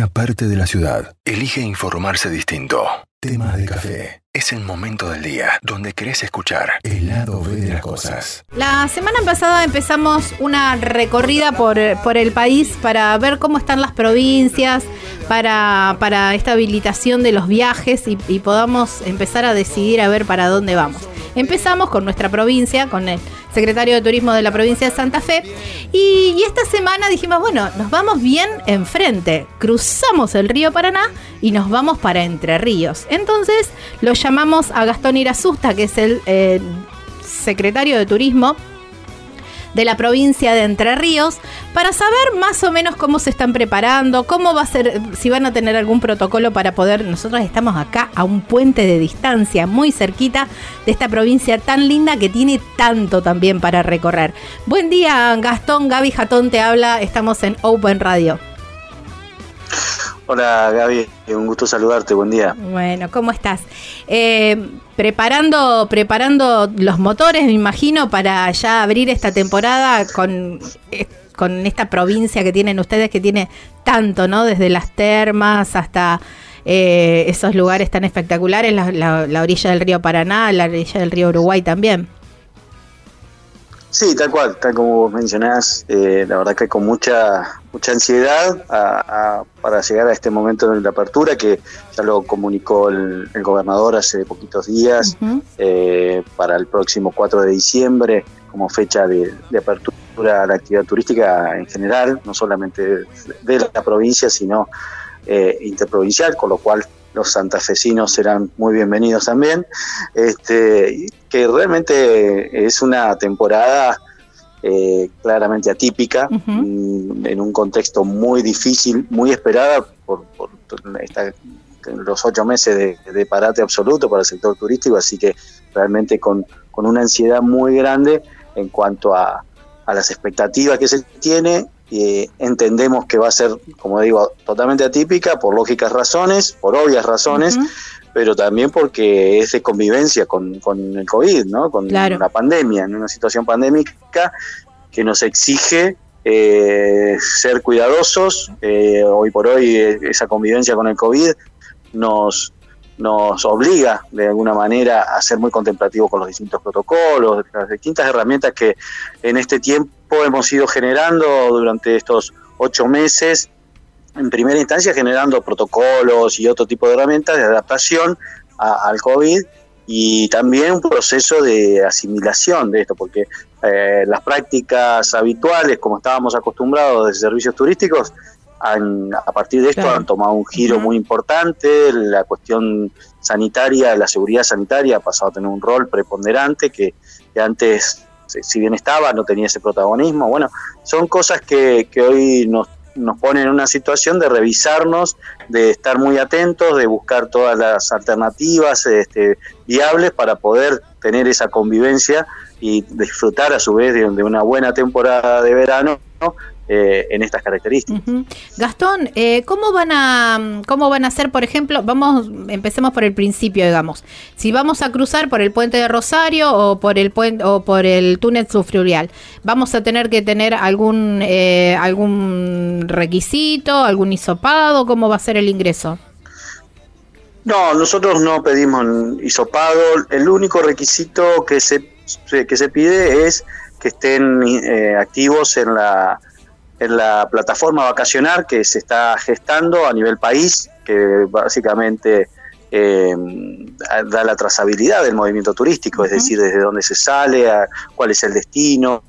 una parte de la ciudad elige informarse distinto. Tema de café. Es el momento del día donde querés escuchar el lado B de las cosas. La semana pasada empezamos una recorrida por, por el país para ver cómo están las provincias, para, para esta habilitación de los viajes y, podamos empezar a decidir a ver para dónde vamos. Empezamos con nuestra provincia, con el secretario de Turismo de la provincia de Santa Fe. Y, y, esta semana dijimos, bueno, nos vamos bien enfrente. Cruzamos el río Paraná y nos vamos para Entre Ríos. Entonces lo llamamos a Gastón Irasusta, que es el eh, secretario de Turismo de la provincia de Entre Ríos para saber más o menos cómo se están preparando, cómo va a ser, si van a tener algún protocolo para poder. Nosotros estamos acá a un puente de distancia, muy cerquita de esta provincia tan linda que tiene tanto también para recorrer. Buen día, Gastón, Gaby Jatón te habla, estamos en Open Radio. Hola Gaby, un gusto saludarte, buen día. Bueno, ¿cómo estás? Eh, preparando, preparando los motores, me imagino, para ya abrir esta temporada con, eh, con esta provincia que tienen ustedes, que tiene tanto, ¿no? Desde las termas hasta eh, esos lugares tan espectaculares, la, la, la orilla del río Paraná, la orilla del río Uruguay también. Sí, tal cual, tal como vos mencionás, eh, la verdad que con mucha mucha ansiedad a, a, para llegar a este momento de la apertura que ya lo comunicó el, el gobernador hace poquitos días uh -huh. eh, para el próximo 4 de diciembre como fecha de, de, apertura a la actividad turística en general, no solamente de, de la provincia, sino eh, interprovincial, con lo cual los santafesinos serán muy bienvenidos también, este, que realmente es una temporada eh, claramente atípica, uh -huh. en un contexto muy difícil, muy esperada por, por esta, los ocho meses de, de, parate absoluto para el sector turístico, así que realmente con, con una ansiedad muy grande en cuanto a, a las expectativas que se tiene eh, entendemos que va a ser, como digo, totalmente atípica por lógicas razones, por obvias razones, uh -huh. pero también porque es de convivencia con, con el COVID, ¿no? con claro. una pandemia, en una situación pandémica que nos exige eh, ser cuidadosos. Eh, hoy por hoy esa convivencia con el COVID nos, nos obliga de alguna manera a ser muy contemplativos con los distintos protocolos, las distintas herramientas que en este tiempo hemos ido generando durante estos ocho meses, en primera instancia generando protocolos y otro tipo de herramientas de adaptación a, al COVID y también un proceso de asimilación de esto, porque eh, las prácticas habituales, como estábamos acostumbrados de servicios turísticos, han, a partir de esto claro. han tomado un giro muy importante, la cuestión sanitaria, la seguridad sanitaria ha pasado a tener un rol preponderante que, que antes si bien estaba, no tenía ese protagonismo. Bueno, son cosas que, que hoy nos, nos ponen en una situación de revisarnos, de estar muy atentos, de buscar todas las alternativas este, viables para poder tener esa convivencia y disfrutar a su vez de, de una buena temporada de verano ¿no? Eh, en estas características. Uh -huh. Gastón, eh, ¿cómo van a cómo van a hacer, por ejemplo, vamos, empecemos por el principio, digamos, si vamos a cruzar por el puente de Rosario o por el puente o por el túnel subfluvial, vamos a tener que tener algún eh, algún requisito, algún hisopado, ¿cómo va a ser el ingreso? No, nosotros no pedimos hisopado, el único requisito que se que se pide es que estén eh, activos en la en la plataforma vacacional que se está gestando a nivel país, que básicamente eh, da la trazabilidad del movimiento turístico, es decir, desde dónde se sale, a, cuál es el destino,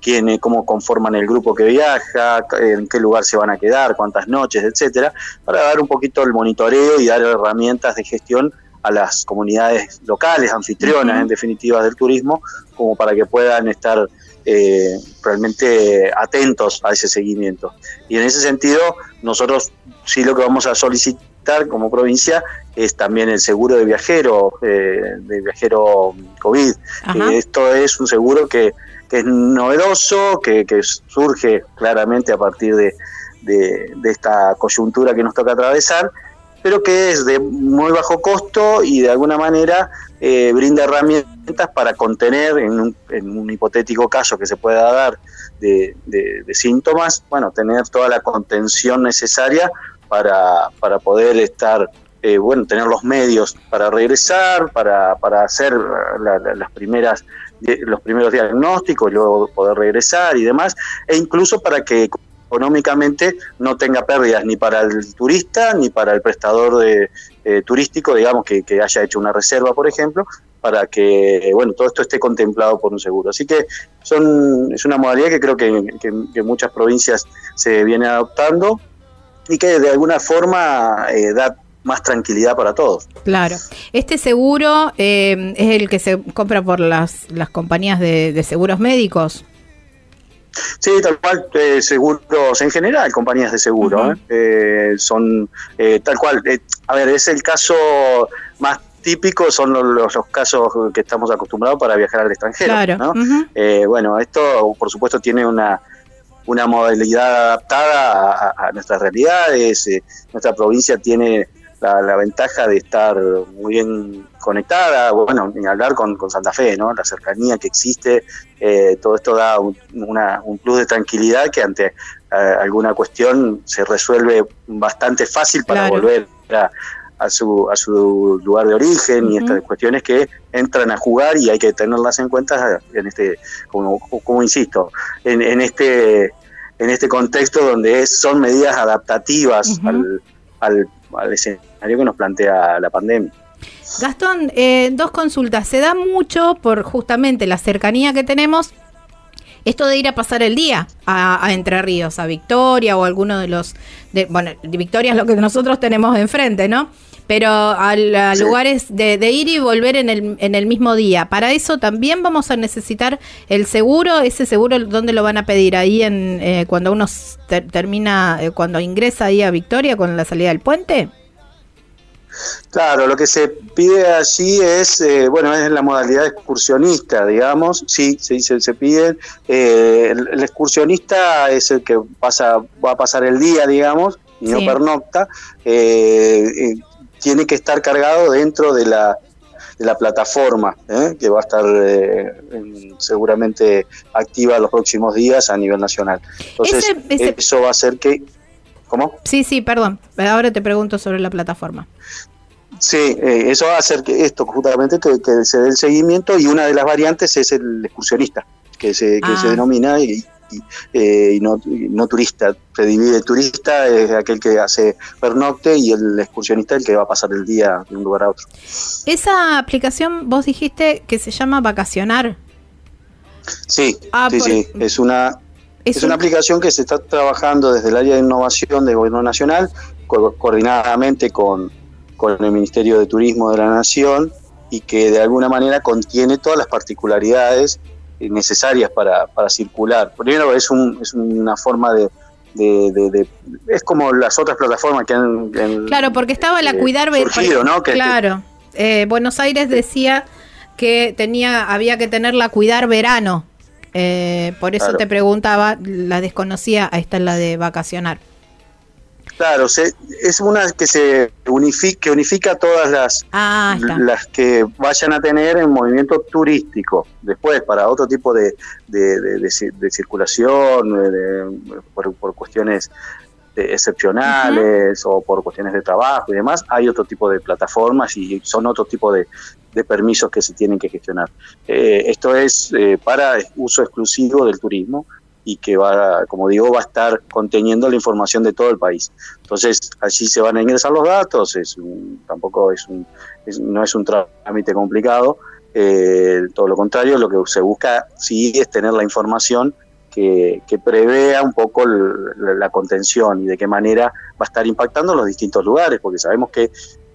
quién, cómo conforman el grupo que viaja, en qué lugar se van a quedar, cuántas noches, etcétera, para dar un poquito el monitoreo y dar herramientas de gestión a las comunidades locales, anfitrionas uh -huh. en definitiva del turismo, como para que puedan estar eh, realmente atentos a ese seguimiento. Y en ese sentido, nosotros sí lo que vamos a solicitar como provincia es también el seguro de viajero, eh, de viajero COVID. Eh, esto es un seguro que, que es novedoso, que, que, surge claramente a partir de, de, de esta coyuntura que nos toca atravesar pero que es de muy bajo costo y de alguna manera eh, brinda herramientas para contener en un, en un, hipotético caso que se pueda dar de, de, síntomas, bueno, tener toda la contención necesaria para, para poder estar eh, bueno, tener los medios para regresar, para, para hacer las primeras, los primeros diagnósticos, luego poder regresar y demás, e incluso para que económicamente no tenga pérdidas ni para el turista ni para el prestador de, eh, turístico, digamos, que, haya hecho una reserva, por ejemplo, para que bueno todo esto esté contemplado por un seguro. Así que son es una modalidad que creo que, que, muchas provincias se viene adoptando y que de alguna forma eh, da más tranquilidad para todos. Claro. Este seguro eh, es el que se compra por las, las compañías de, seguros médicos. Sí, tal cual, eh, seguros en general, compañías de seguro, eh, son tal cual. a ver, es el caso más típico, son los, los, casos que estamos acostumbrados para viajar al extranjero. Claro. bueno, esto por supuesto tiene una, una modalidad adaptada a, a nuestras realidades. nuestra provincia tiene la, ventaja de estar muy bien conectada, bueno, ni hablar con, Santa Fe, ¿no? La cercanía que existe, eh, todo esto da un, plus de tranquilidad que ante eh, alguna cuestión se resuelve bastante fácil para volver a, su, a su lugar de origen y estas cuestiones que entran a jugar y hay que tenerlas en cuenta en este, como, como insisto, en, en este en este contexto donde son medidas adaptativas al, al, al escenario que nos plantea la pandemia. Gastón, eh, dos consultas. Se da mucho por justamente la cercanía que tenemos esto de ir a pasar el día a, Entre Ríos, a Victoria o alguno de los... De, bueno, Victoria es lo que nosotros tenemos enfrente, ¿no? pero a, lugares de, ir y volver en el, en el mismo día. Para eso también vamos a necesitar el seguro. Ese seguro, ¿dónde lo van a pedir? Ahí en eh, cuando uno termina, eh, cuando ingresa ahí a Victoria con la salida del puente. Claro, lo que se pide allí es, eh, bueno, es la modalidad excursionista, digamos, sí, sí se, se pide. el, excursionista es el que pasa, va a pasar el día, digamos, y no pernocta. Eh, tiene que estar cargado dentro de la, de la plataforma, ¿eh? que va a estar eh, seguramente activa los próximos días a nivel nacional. Entonces, eso va a hacer que... ¿Cómo? Sí, sí, perdón. Ahora te pregunto sobre la plataforma. Sí, eh, eso va a hacer que esto justamente que, se dé el seguimiento y una de las variantes es el excursionista, que se, que se ah. denomina y, eh, y, no, no, turista. Se divide turista, es aquel que hace pernocte y el excursionista el que va a pasar el día de un lugar a otro. Esa aplicación vos dijiste que se llama Vacacionar. Sí, ah, sí, sí, es una es, una aplicación que se está trabajando desde el área de innovación del Gobierno Nacional, coordinadamente con, con el Ministerio de Turismo de la Nación y que de alguna manera contiene todas las particularidades eh, necesarias para, para circular. Primero es, un, es una forma de, de, es como las otras plataformas que han, claro porque estaba la eh, cuidar surgido, ¿no? claro eh, Buenos Aires decía que tenía había que tenerla cuidar verano por eso te preguntaba la desconocía ahí está la de vacacionar. Claro, es una que se unifica, que unifica todas las, ah, las que vayan a tener en movimiento turístico. Después, para otro tipo de, de, circulación, por, cuestiones excepcionales o por cuestiones de trabajo y demás, hay otro tipo de plataformas y son otro tipo de, permisos que se tienen que gestionar. Eh, esto es eh, para uso exclusivo del turismo y que va, como digo, va a estar conteniendo la información de todo el país. Entonces, allí se van a ingresar los datos, es tampoco es un, no es un trámite complicado, eh, todo lo contrario, lo que se busca sí es tener la información que, que prevea un poco la contención y de qué manera va a estar impactando los distintos lugares, porque sabemos que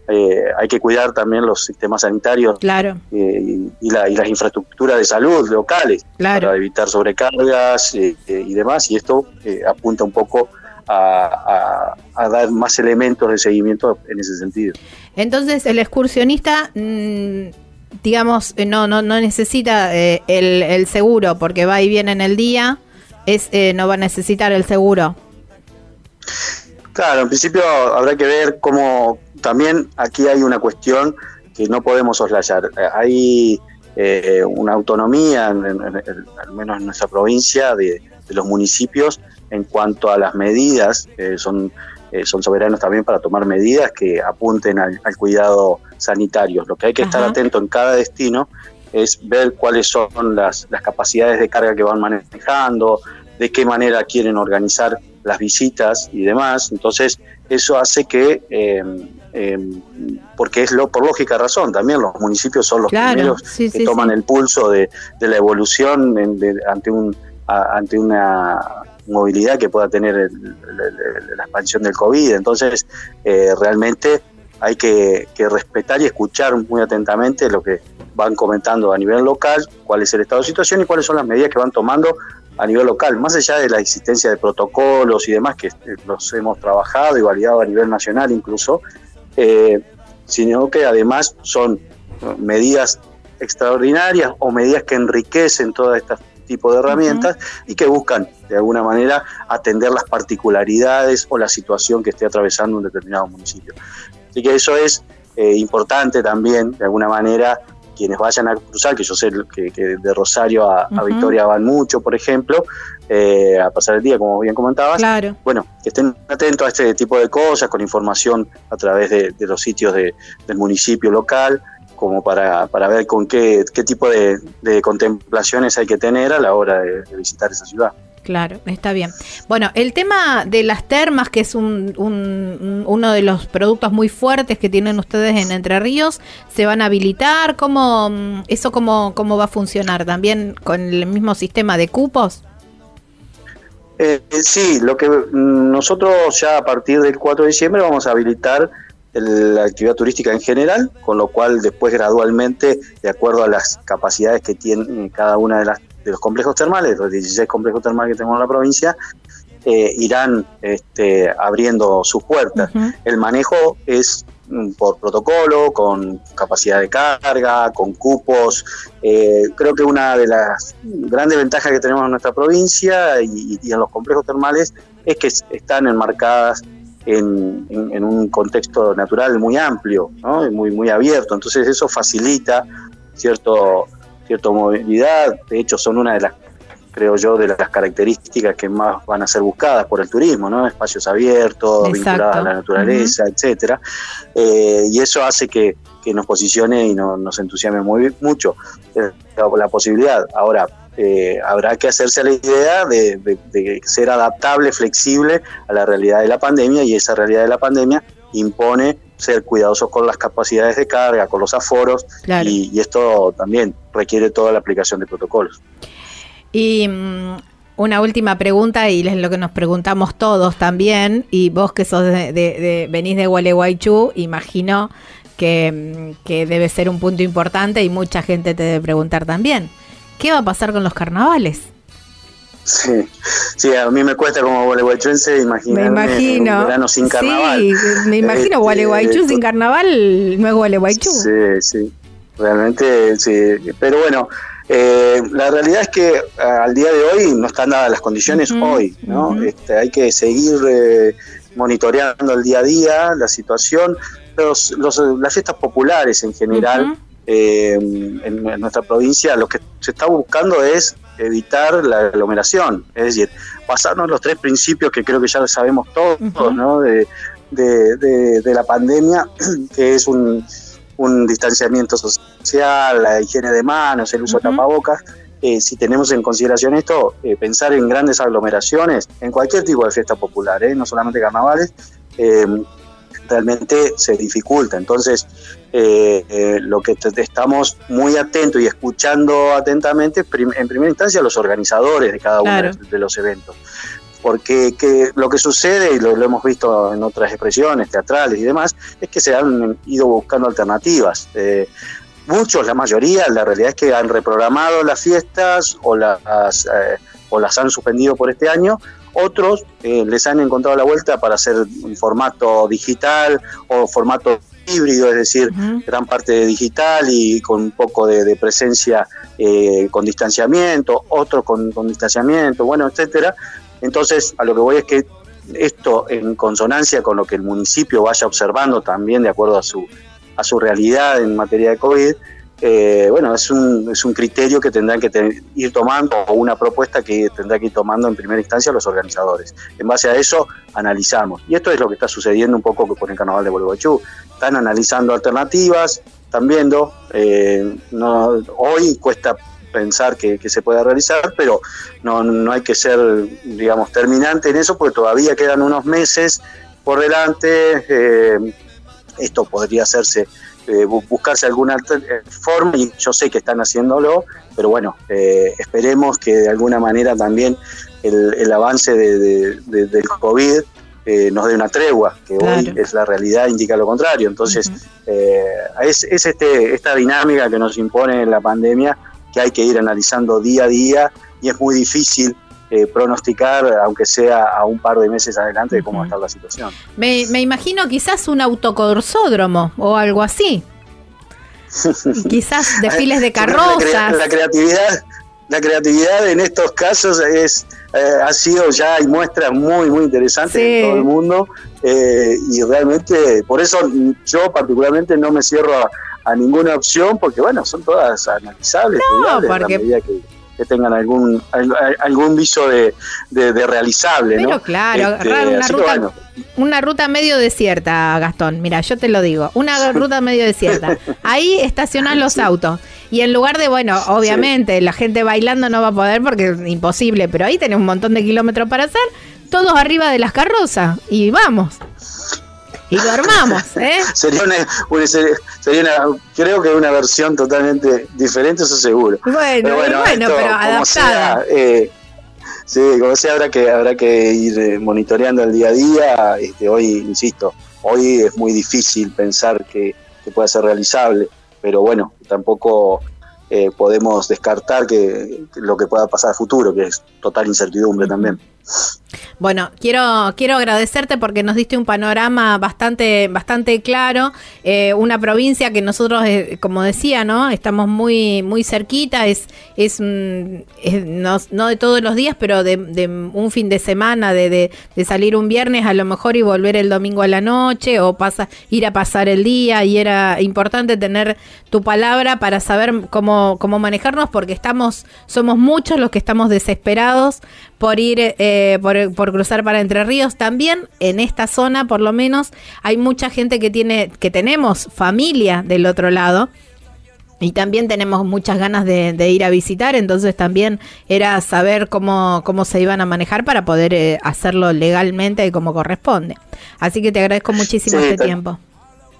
eh, hay que cuidar también los sistemas sanitarios claro. Eh, y, las infraestructuras de salud locales para evitar sobrecargas eh, y demás. Y esto apunta un poco a, dar más elementos de seguimiento en ese sentido. Entonces, el excursionista, mm, digamos, no, no, no necesita el, el, seguro porque va y viene en el día, es no va a necesitar el seguro. Claro, en principio habrá que ver cómo, también aquí hay una cuestión que no podemos soslayar. Hay eh, una autonomía, al menos en nuestra provincia, de, los municipios en cuanto a las medidas. son eh, son soberanos también para tomar medidas que apunten al, cuidado sanitario. Lo que hay que estar atento en cada destino es ver cuáles son las, capacidades de carga que van manejando, de qué manera quieren organizar las visitas y demás. Entonces, eso hace que, eh, eh, porque es lo, por lógica razón, también los municipios son los primeros que toman el pulso de, la evolución ante, un, ante una movilidad que pueda tener la expansión del COVID. Entonces, eh, realmente hay que, respetar y escuchar muy atentamente lo que van comentando a nivel local, cuál es el estado de situación y cuáles son las medidas que van tomando a nivel local, más allá de la existencia de protocolos y demás que eh, los hemos trabajado y validado a nivel nacional incluso, eh, sino que además son medidas extraordinarias o medidas que enriquecen todas estas tipo de herramientas y que buscan de alguna manera atender las particularidades o la situación que esté atravesando un determinado municipio. Así que eso es eh, importante también, de alguna manera, quienes vayan a cruzar, que yo sé que, de Rosario a, Victoria van mucho, por ejemplo, eh, a pasar el día, como bien comentabas. Bueno, que estén atentos a este tipo de cosas, con información a través de, los sitios del municipio local, como para, para ver con qué, qué tipo de, contemplaciones hay que tener a la hora de, visitar esa ciudad. Claro, está bien. Bueno, el tema de las termas, que es un, uno de los productos muy fuertes que tienen ustedes en Entre Ríos, ¿se van a habilitar? ¿Cómo, ¿Eso cómo, cómo va a funcionar? ¿También con el mismo sistema de cupos? Eh, sí, lo que nosotros ya a partir del 4 de diciembre vamos a habilitar la actividad turística en general, con lo cual después gradualmente, de acuerdo a las capacidades que tiene cada una de, las, de los complejos termales, los 16 complejos termales que tenemos en la provincia, eh, irán este, abriendo sus puertas. El manejo es mm, por protocolo, con capacidad de carga, con cupos. Eh, creo que una de las grandes ventajas que tenemos en nuestra provincia y en los complejos termales es que están enmarcadas en, un contexto natural muy amplio, ¿no? muy, muy abierto. Entonces eso facilita cierto, cierta movilidad. De hecho, son una de las, creo yo, de las características que más van a ser buscadas por el turismo, ¿no? Espacios abiertos, vinculados a la naturaleza, etcétera. Eh, y eso hace que, nos posicione y nos entusiasme muy mucho eh, la posibilidad. Ahora, eh, habrá que hacerse la idea de, ser adaptable, flexible a la realidad de la pandemia y esa realidad de la pandemia impone ser cuidadosos con las capacidades de carga, con los aforos y, esto también requiere toda la aplicación de protocolos. Y mm, una última pregunta y es lo que nos preguntamos todos también y vos que sos de, venís de Gualeguaychú, imagino que, mm, que debe ser un punto importante y mucha gente te debe preguntar también. ¿Qué va a pasar con los carnavales? Sí, sí, a mí me cuesta como gualeguaychuense imaginar me imagino. un verano sin carnaval. Sí, me imagino este, Gualeguaychú sin carnaval no es Gualeguaychú. Sí, sí, realmente sí. Pero bueno, eh, la realidad es que eh, al día de hoy no están dadas las condiciones hoy, ¿no? este, hay que seguir eh, monitoreando el día a día la situación. Los, las fiestas populares en general eh, en, nuestra provincia lo que se está buscando es evitar la aglomeración, es decir, pasarnos los tres principios que creo que ya sabemos todos, ¿no? De, la pandemia, que es un, distanciamiento social, la higiene de manos, el uso de tapabocas. Eh, si tenemos en consideración esto, eh, pensar en grandes aglomeraciones, en cualquier tipo de fiesta popular, no solamente carnavales, realmente se dificulta. Entonces, eh, eh, lo que estamos muy atentos y escuchando atentamente, en primera instancia, a los organizadores de cada uno de los eventos. Porque que, lo que sucede, y lo, hemos visto en otras expresiones teatrales y demás, es que se han ido buscando alternativas. Eh, muchos, la mayoría, la realidad es que han reprogramado las fiestas o las, o las han suspendido por este año otros eh, les han encontrado la vuelta para hacer un formato digital o formato híbrido, es decir, gran parte digital y con un poco de, presencia eh, con distanciamiento, otros con, distanciamiento, bueno, etcétera. Entonces, a lo que voy es que esto en consonancia con lo que el municipio vaya observando también de acuerdo a su, a su realidad en materia de COVID, eh, bueno, es un, es un criterio que tendrán que ir tomando o una propuesta que tendrá que ir tomando en primera instancia los organizadores. En base a eso analizamos. Y esto es lo que está sucediendo un poco con el carnaval de Bolivachú. Están analizando alternativas, están viendo. Eh, hoy cuesta pensar que, se pueda realizar, pero no, no hay que ser, digamos, terminante en eso porque todavía quedan unos meses por delante. Eh, esto podría hacerse eh, buscarse alguna eh, forma y yo sé que están haciéndolo, pero bueno, eh, esperemos que de alguna manera también el, avance del COVID nos dé una tregua, que hoy es la realidad, indica lo contrario. Entonces, es, es este, esta dinámica que nos impone la pandemia que hay que ir analizando día a día y es muy difícil pronosticar, aunque sea a un par de meses adelante, de cómo va a estar la situación. Me, me imagino quizás un autocorsódromo o algo así. quizás desfiles de carrozas. La, creatividad, la creatividad en estos casos es eh, ha sido ya hay muestras muy muy interesantes en todo el mundo eh, y realmente por eso yo particularmente no me cierro a, ninguna opción porque bueno son todas analizables no, porque que tengan algún algún viso de, de, realizable. Pero claro, este, una, ruta, una ruta medio desierta, Gastón. Mira, yo te lo digo, una ruta medio desierta. Ahí estacionan los autos. Y en lugar de, bueno, obviamente la gente bailando no va a poder porque es imposible, pero ahí tenés un montón de kilómetros para hacer, todos arriba de las carrozas y vamos y lo armamos, ¿eh? sería una, sería una, creo que una versión totalmente diferente, eso seguro. Bueno, pero bueno, pero adaptada. Eh, sí, como sea, habrá que, habrá que ir eh, monitoreando el día a día. Este, hoy, insisto, hoy es muy difícil pensar que, que pueda ser realizable, pero bueno, tampoco eh, podemos descartar que, lo que pueda pasar a futuro, que es total incertidumbre también. Bueno, quiero, quiero agradecerte porque nos diste un panorama bastante, bastante claro, eh, una provincia que nosotros, eh, como decía, ¿no? Estamos muy, muy cerquita, es, es, no, de todos los días, pero de, un fin de semana, de, de, salir un viernes a lo mejor y volver el domingo a la noche, o pasa, ir a pasar el día, y era importante tener tu palabra para saber cómo, cómo manejarnos, porque estamos, somos muchos los que estamos desesperados por ir, eh, por, por, cruzar para Entre Ríos. También en esta zona, por lo menos, hay mucha gente que tiene, que tenemos familia del otro lado. Y también tenemos muchas ganas de, ir a visitar, entonces también era saber cómo, cómo se iban a manejar para poder eh, hacerlo legalmente y como corresponde. Así que te agradezco muchísimo este tiempo.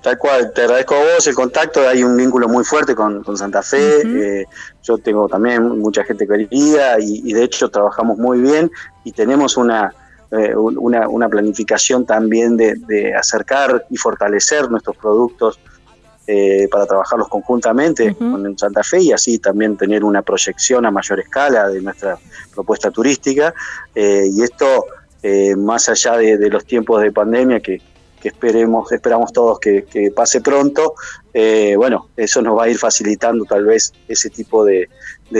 Tal cual, te agradezco a vos el contacto, hay un vínculo muy fuerte con, Santa Fe, eh, yo tengo también mucha gente querida y, de hecho trabajamos muy bien y tenemos una, eh, una, planificación también de, acercar y fortalecer nuestros productos eh, para trabajarlos conjuntamente con Santa Fe y así también tener una proyección a mayor escala de nuestra propuesta turística y esto más allá de los tiempos de pandemia que que esperemos, esperamos todos que, pase pronto, eh, bueno, eso nos va a ir facilitando tal vez ese tipo de,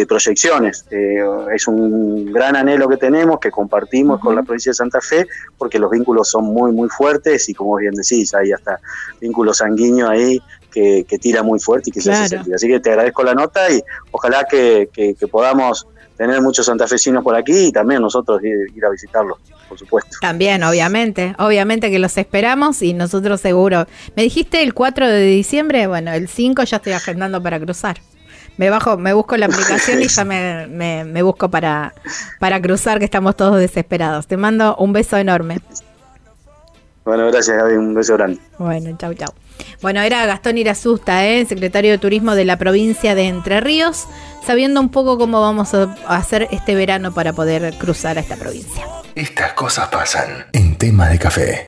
proyecciones. Eh, es un gran anhelo que tenemos, que compartimos con la provincia de Santa Fe, porque los vínculos son muy, muy fuertes y como bien decís, hay hasta vínculo sanguíneo ahí que, tira muy fuerte y que se hace sentir. Así que te agradezco la nota y ojalá que, que podamos tener muchos santafesinos por aquí y también nosotros ir, a visitarlos, por supuesto. También, obviamente, obviamente que los esperamos y nosotros seguro. Me dijiste el 4 de diciembre, bueno, el 5 ya estoy agendando para cruzar. Me bajo, me busco la aplicación y ya me, me, busco para, para cruzar, que estamos todos desesperados. Te mando un beso enorme. Bueno, gracias Gaby, un beso grande. Bueno, chau, chau. Bueno, era Gastón Irasusta, ¿eh? secretario de Turismo de la provincia de Entre Ríos, sabiendo un poco cómo vamos a hacer este verano para poder cruzar a esta provincia. Estas cosas pasan en tema de café.